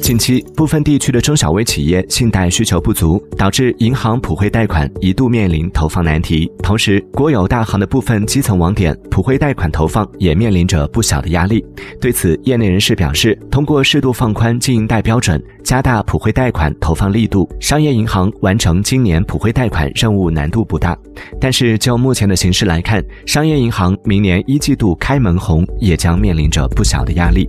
近期部分地区的中小微企业信贷需求不足导致银行普惠贷款一度面临投放难题同时国有大行的部分基层网点普惠贷款投放也面临着不小的压力对此业内人士表示通过适度放宽经营贷标准加大普惠贷款投放力度商业银行完成今年普惠贷款任务难度不大。但是就目前的形势来看商业银行明年一季度开门红也将面临着不小的压力。